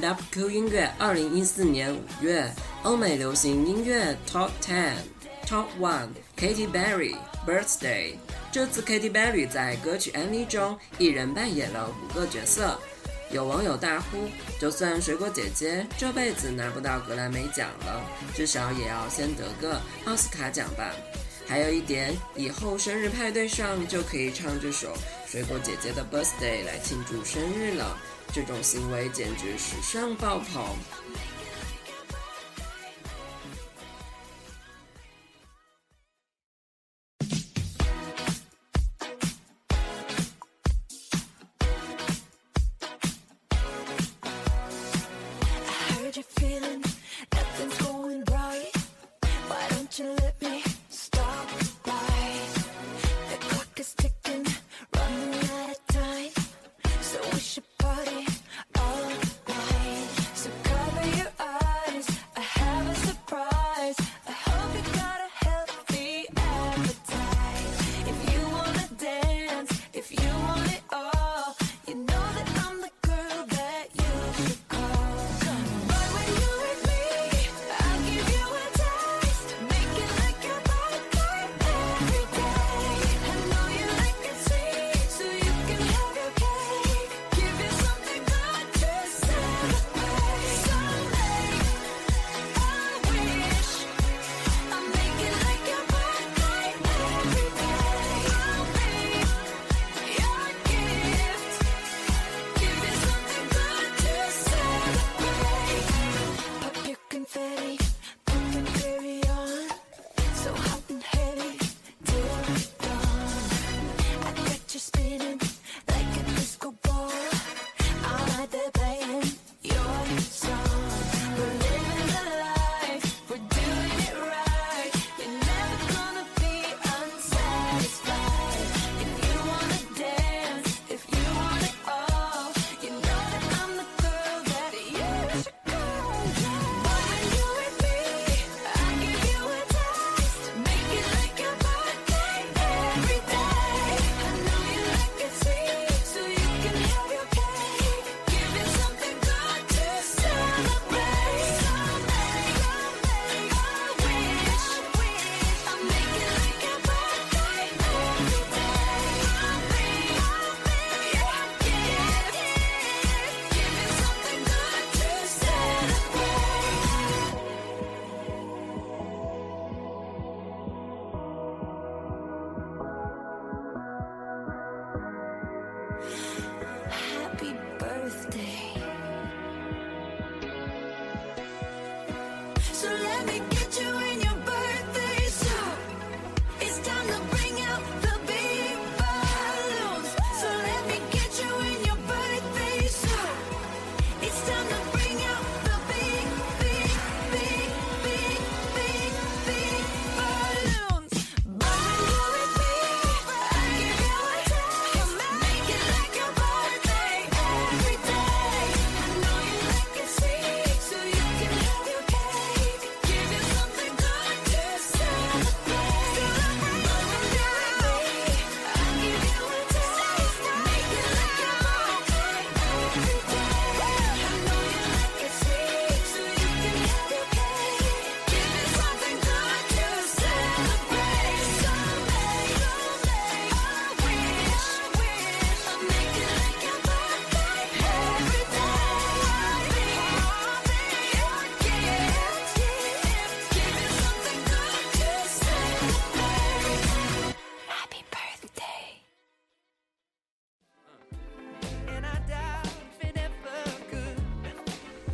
WQ 音乐二零一四年五月欧美流行音乐 Top Ten Top One Katy Perry Birthday。这次 Katy Perry 在歌曲 MV 中一人扮演了五个角色。有网友大呼：“就算水果姐姐这辈子拿不到格莱美奖了，至少也要先得个奥斯卡奖吧。”还有一点，以后生日派对上就可以唱这首水果姐姐的 Birthday 来庆祝生日了。这种行为简直时尚爆棚。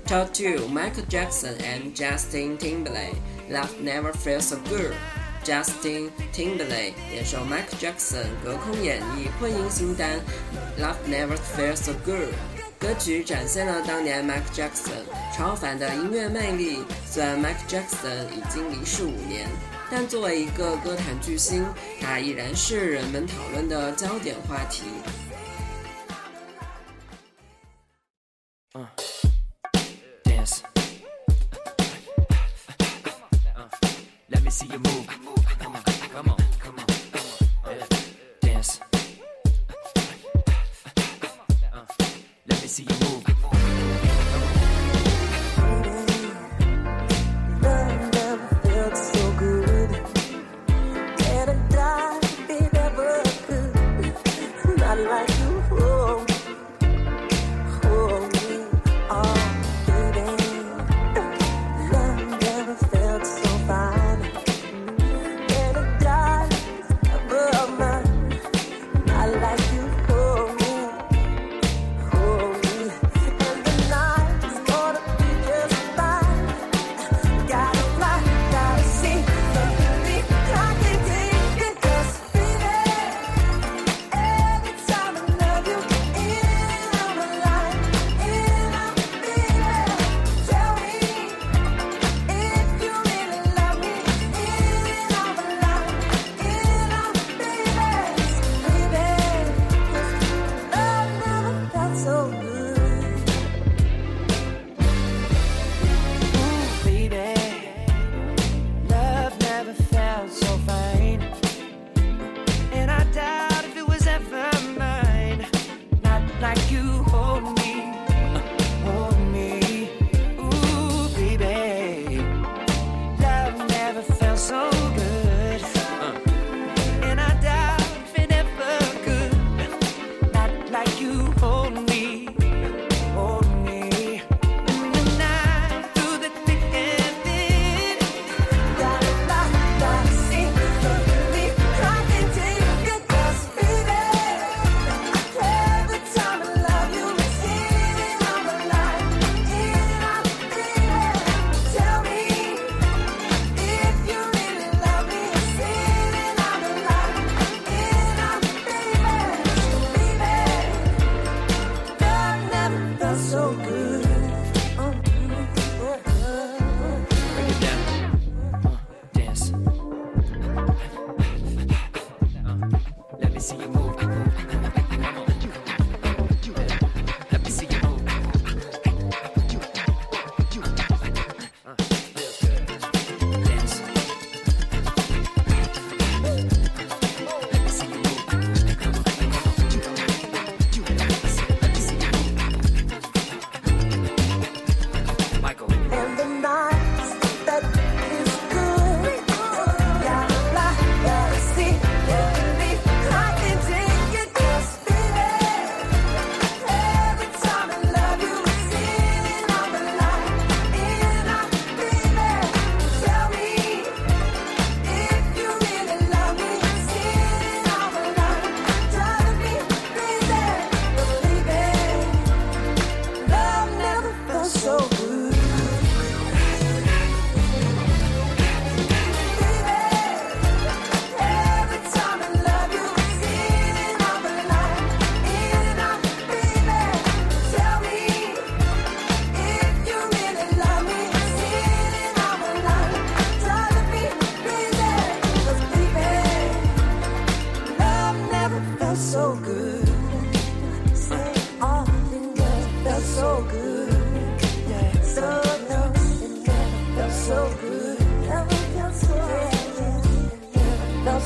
Top 2 Michael Jackson and Justin Timberlake Love Never Feels So Good Justin Timberlake 联手 Michael Jackson 隔空演绎混音新单 Love Never Feels So Good 歌曲展现了当年 Michael Jackson 超凡的音乐魅力。虽然 Michael Jackson 已经离世五年，但作为一个歌坛巨星，他依然是人们讨论的焦点话题。See you move.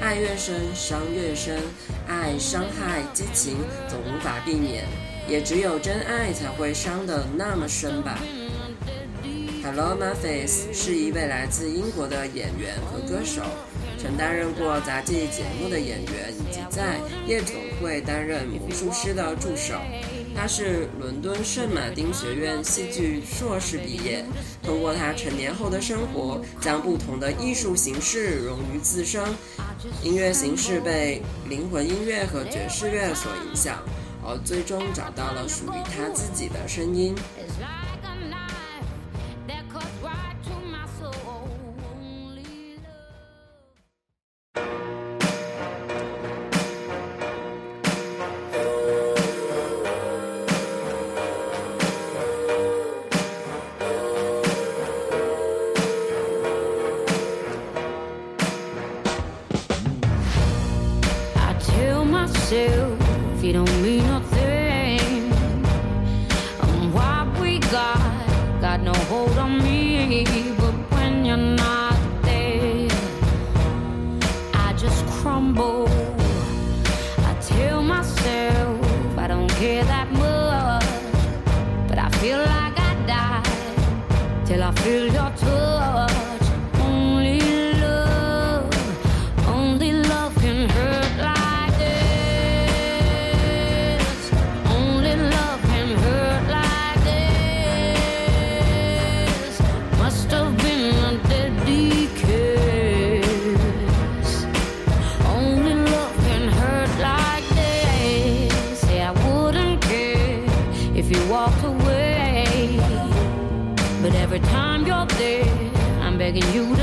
爱越深，伤越深。爱、伤害、激情总无法避免，也只有真爱才会伤得那么深吧。Paloma Face 是一位来自英国的演员和歌手。曾担任过杂技节目的演员，以及在夜总会担任魔术师的助手。他是伦敦圣马丁学院戏剧硕士毕业。通过他成年后的生活，将不同的艺术形式融于自身。音乐形式被灵魂音乐和爵士乐所影响，而最终找到了属于他自己的声音。yourself you don't mean nothing. And what we got, got no hold begging you.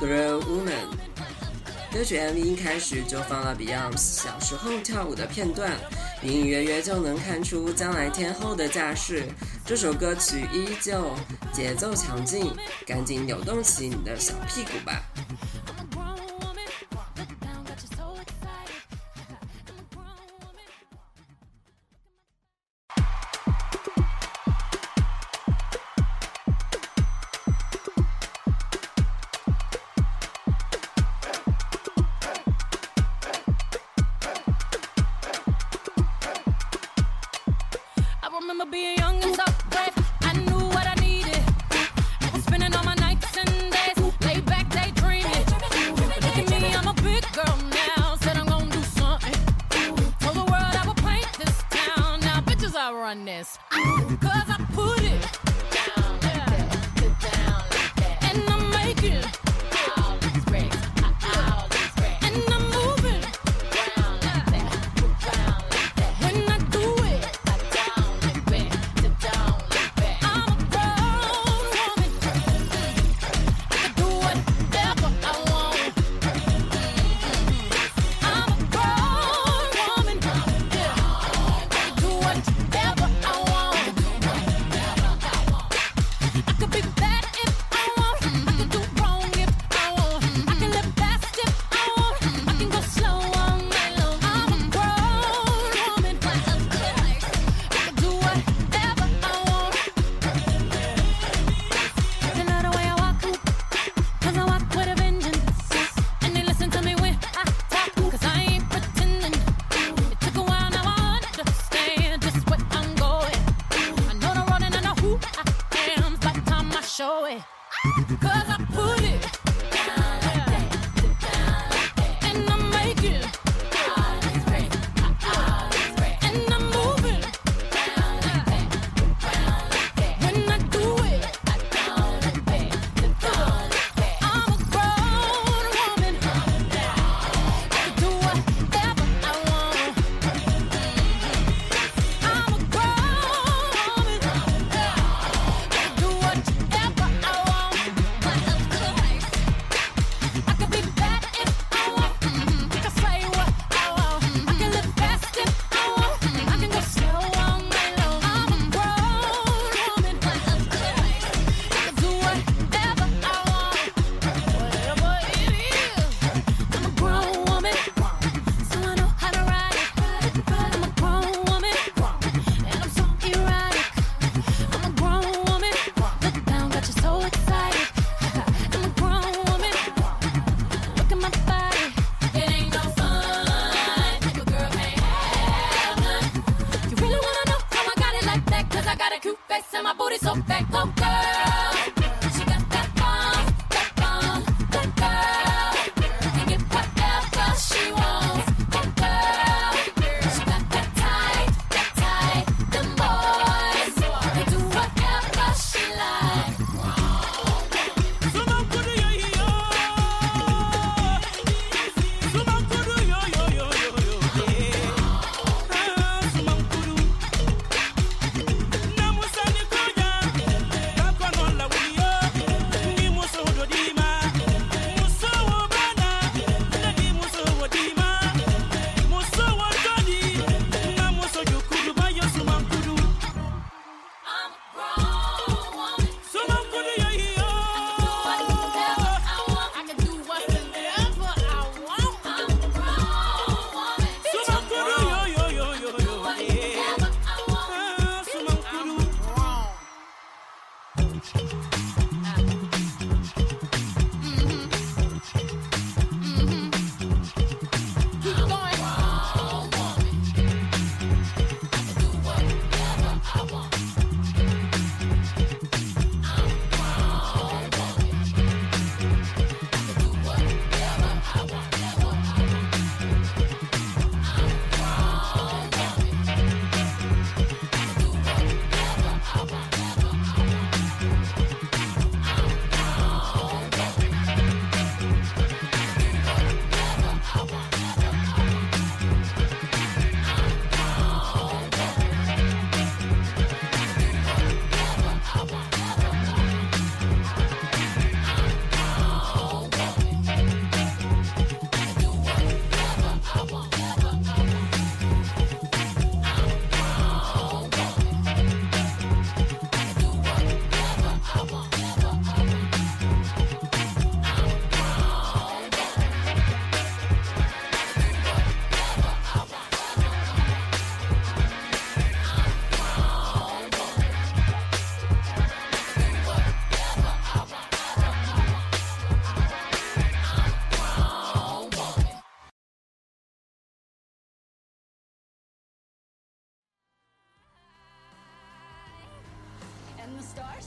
Grown Woman。歌曲 MV 一开始就放了 Beyond 小时候跳舞的片段，隐隐约约就能看出将来天后的架势。这首歌曲依旧节奏强劲，赶紧扭动起你的小屁股吧！show it. Cause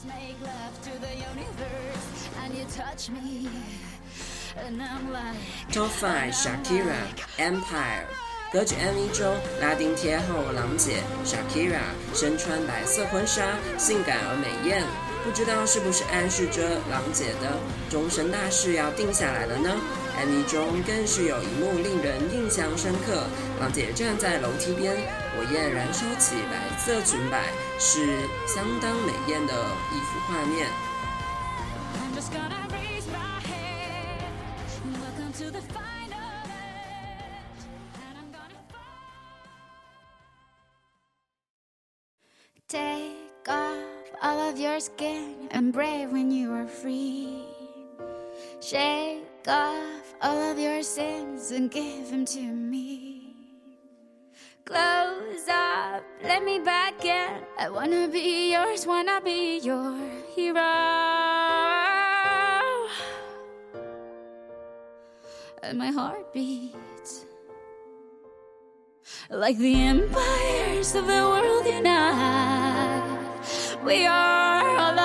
make love to the universe and you touch me and i'm like top five shakira empire 歌曲 MV 中，拉丁天后朗姐 Shakira 身穿白色婚纱，性感而美艳。不知道是不是暗示着朗姐的终身大事要定下来了呢？MV 中更是有一幕令人印象深刻：老姐站在楼梯边，火焰燃烧起白色裙摆，是相当美艳的一幅画面。take off. All of your sins and give them to me. Close up, let me back in. I wanna be yours, wanna be your hero. And my heart beats like the empires of the world unite. We are alive,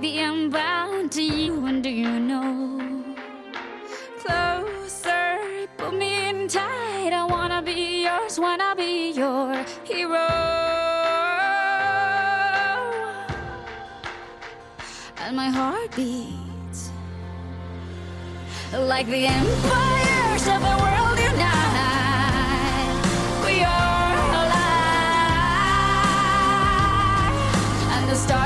baby, I'm bound to you, and do you know? Closer, put me in tight. I wanna be yours, wanna be your hero. And my heart beats like the empires of the world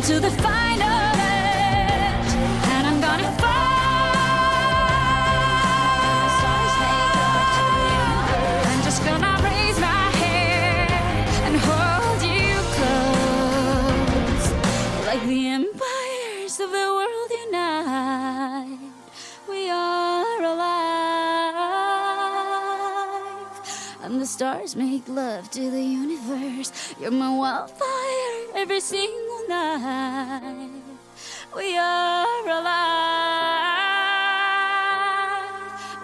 Welcome to the final edge, and I'm gonna fly. I'm just gonna raise my head and hold you close, like the empires of the world unite. We are alive, and the stars make love to the universe. You're my wildfire every single We are alive,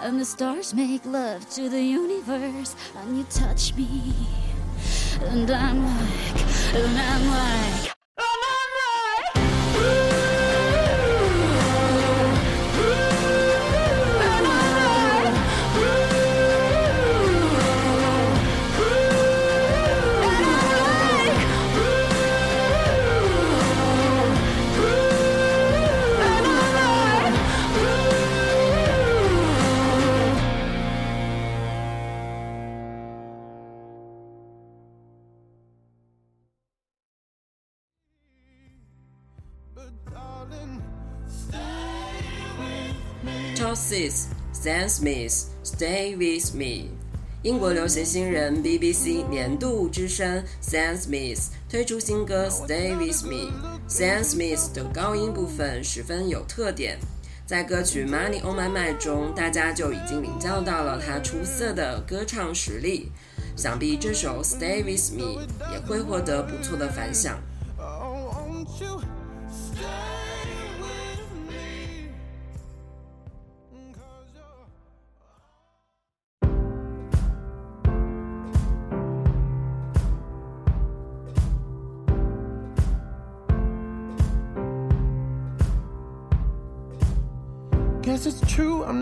and the stars make love to the universe, and you touch me, and I'm like, and I'm like. Toxic Sam Smith Stay with Me。英国流行新人 BBC 年度之声 Sam Smith 推出新歌 Stay with Me。Sam Smith 的高音部分十分有特点，在歌曲 Money on My Mind 中，大家就已经领教到了他出色的歌唱实力。想必这首 Stay with Me 也会获得不错的反响。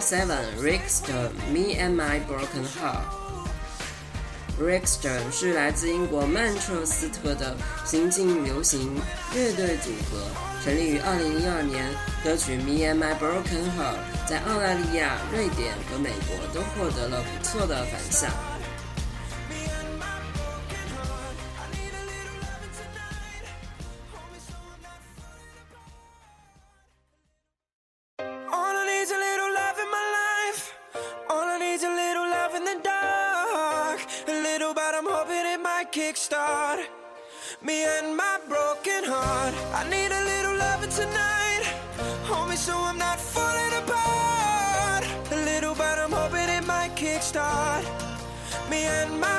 Seven Rickster Me and My Broken Heart。Rickster 是来自英国曼彻斯特的新晋流行乐队组合，成立于2012年。歌曲《Me and My Broken Heart》在澳大利亚、瑞典和美国都获得了不错的反响。Me and my broken heart. I need a little loving tonight. Hold me so I'm not falling apart. A little, but I'm hoping it might kickstart me and my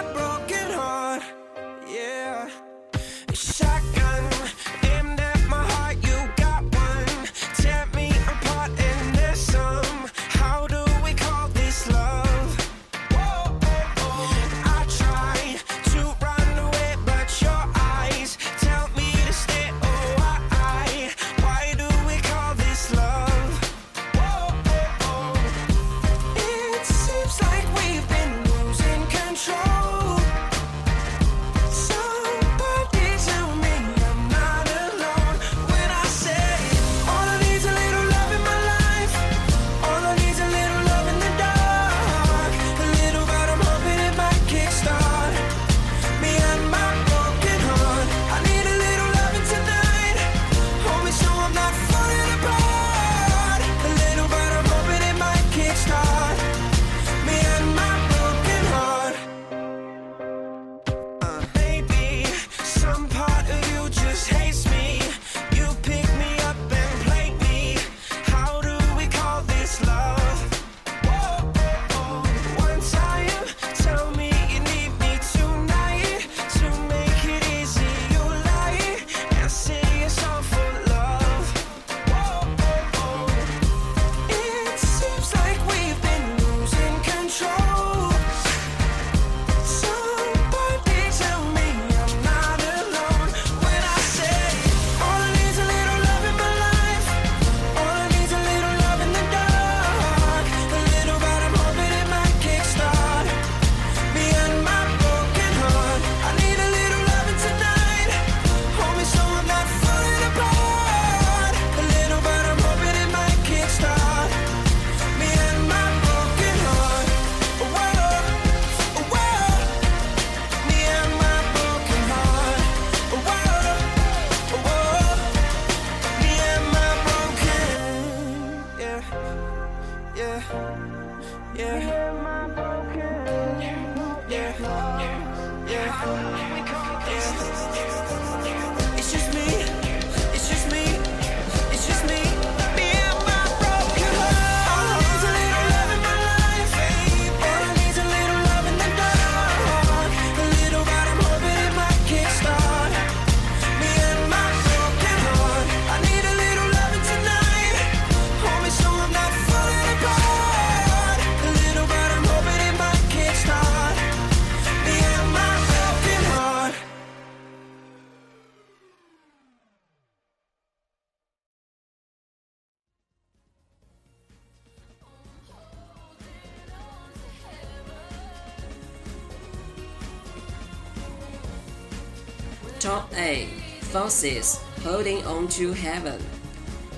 Top A Foxes Holding On to Heaven，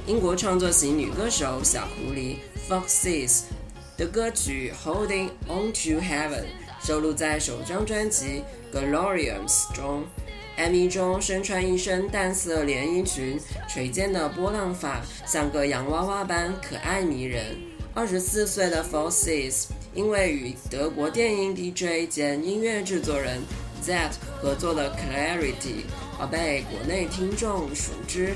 英国创作型女歌手小狐狸 Foxes 的歌曲 Holding On to Heaven 收录在首张专辑 Glorious 中。MV 中身穿一身淡色连衣裙，垂肩的波浪发像个洋娃娃般可爱迷人。二十四岁的 Foxes 因为与德国电影 DJ 兼音乐制作人 Z 合作的 Clarity 而被国内听众熟知。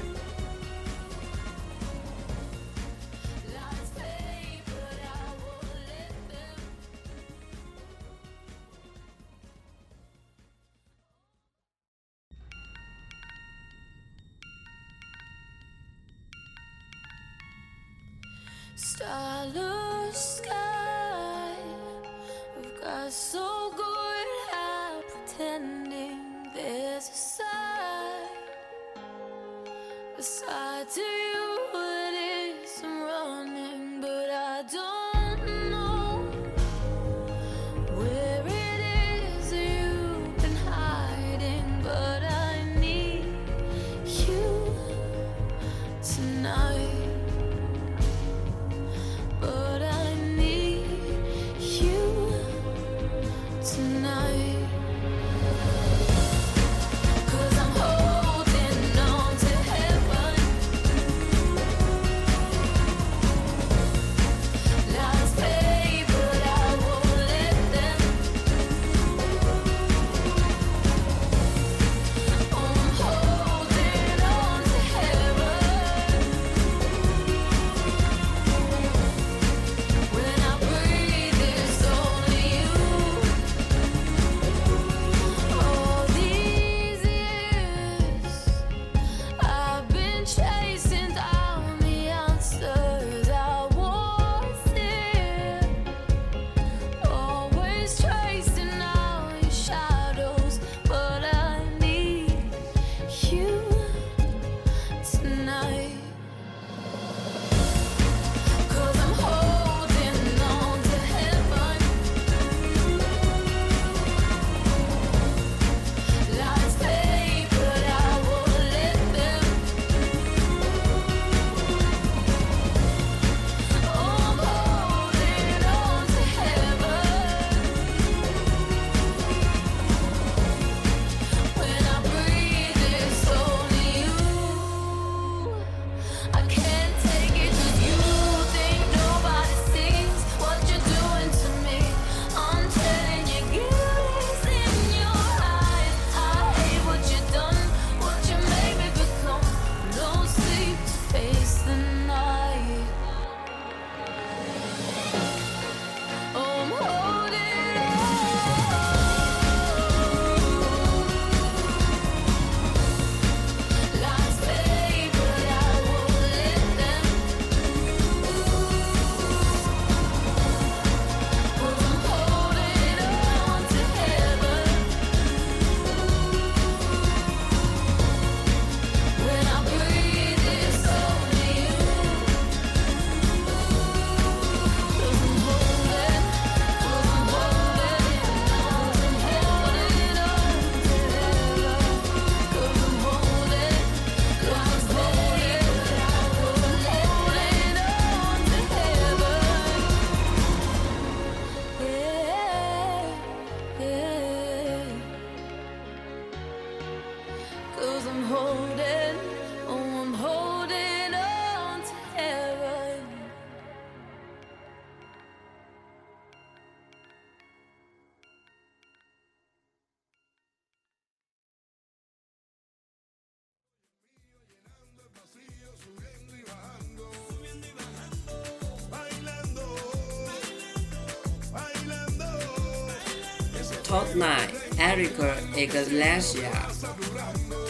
my erica iglesia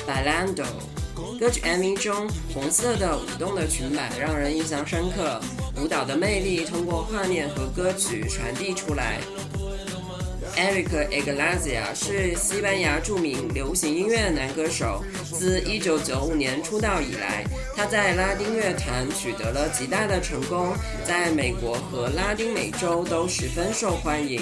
balando. 歌曲 mv 中红色的舞动的裙摆让人印象深刻。舞蹈的魅力通过画面和歌曲传递出来。Erica iglesia 是西班牙著名流行音乐男歌手自一九九五年出道以来他在拉丁乐坛取得了极大的成功在美国和拉丁美洲都十分受欢迎。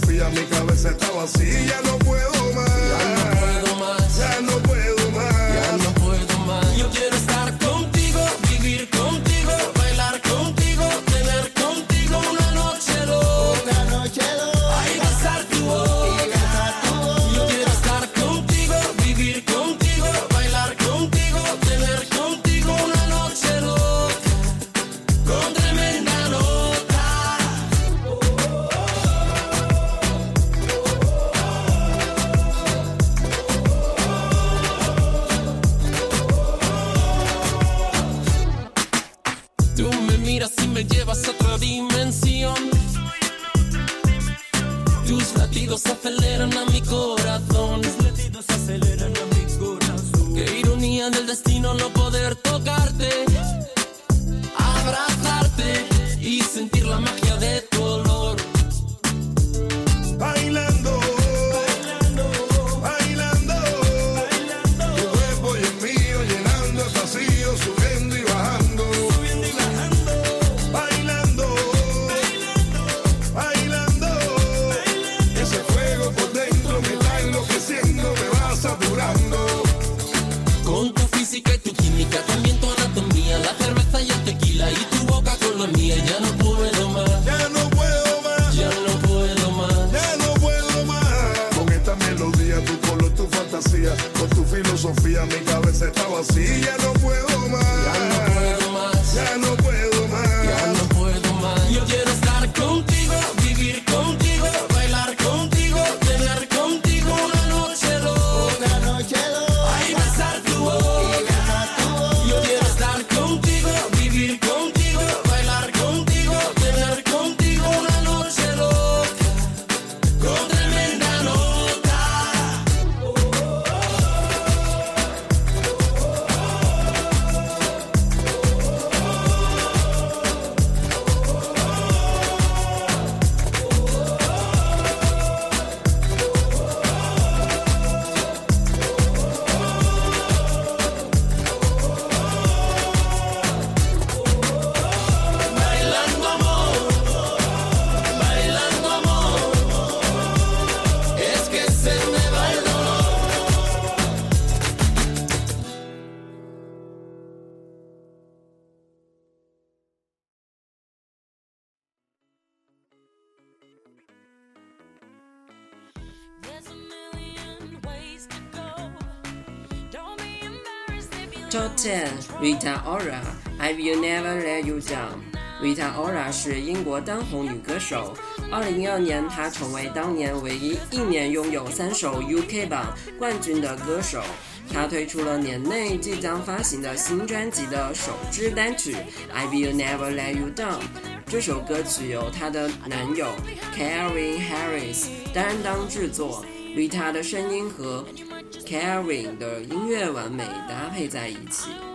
Sofía, mi cabeza está vacía. No feliram na mi cor 见，Rita Ora。I will never let you down。Rita Ora 是英国当红女歌手。二零一二年，她成为当年唯一一年拥有三首 UK 榜冠军的歌手。她推出了年内即将发行的新专辑的首支单曲《I Will Never Let You Down》。这首歌曲由她的男友 Carrie Harris 担当制作。Rita 的声音和 Caring 的音乐完美搭配在一起。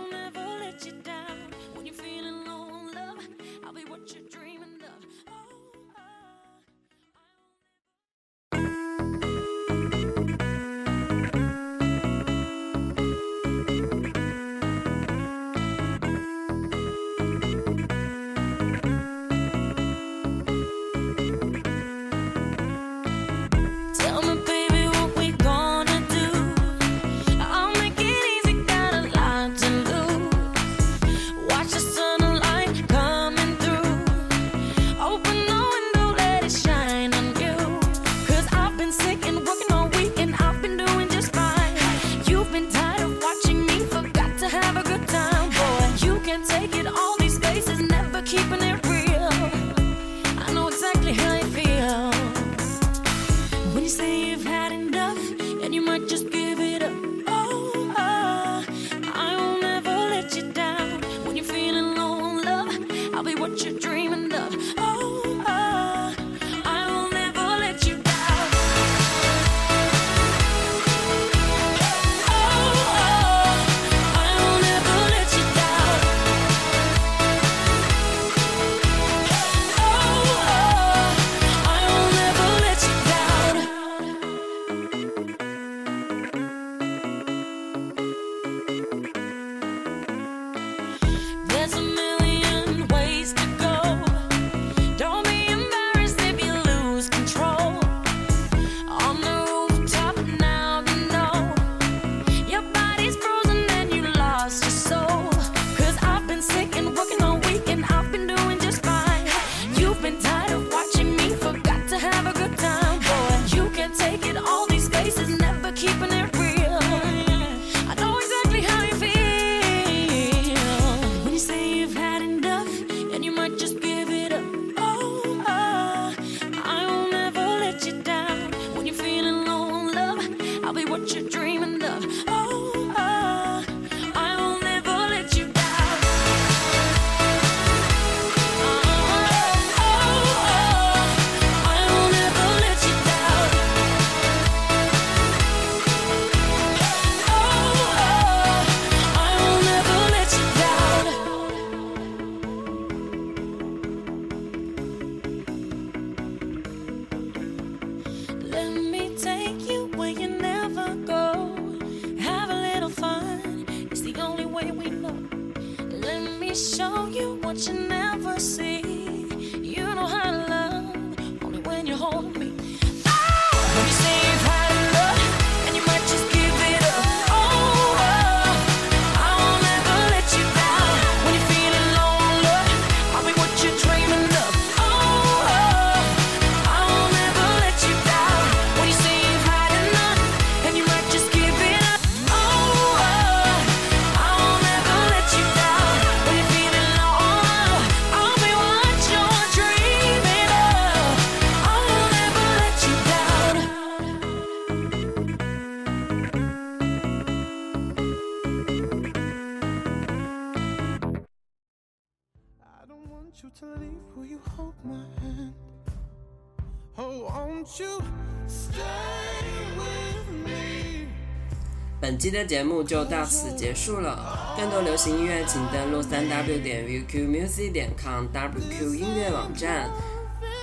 本期的节目就到此结束了。更多流行音乐，请登录三 W 点 V Q Music 点 com W Q 音乐网站。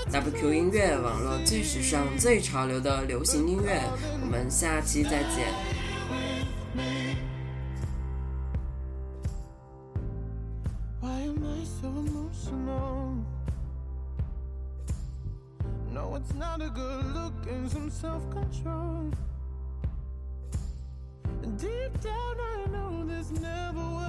W Q 音乐网络最时尚、最潮流的流行音乐，我们下期再见。Deep down, I know this never will.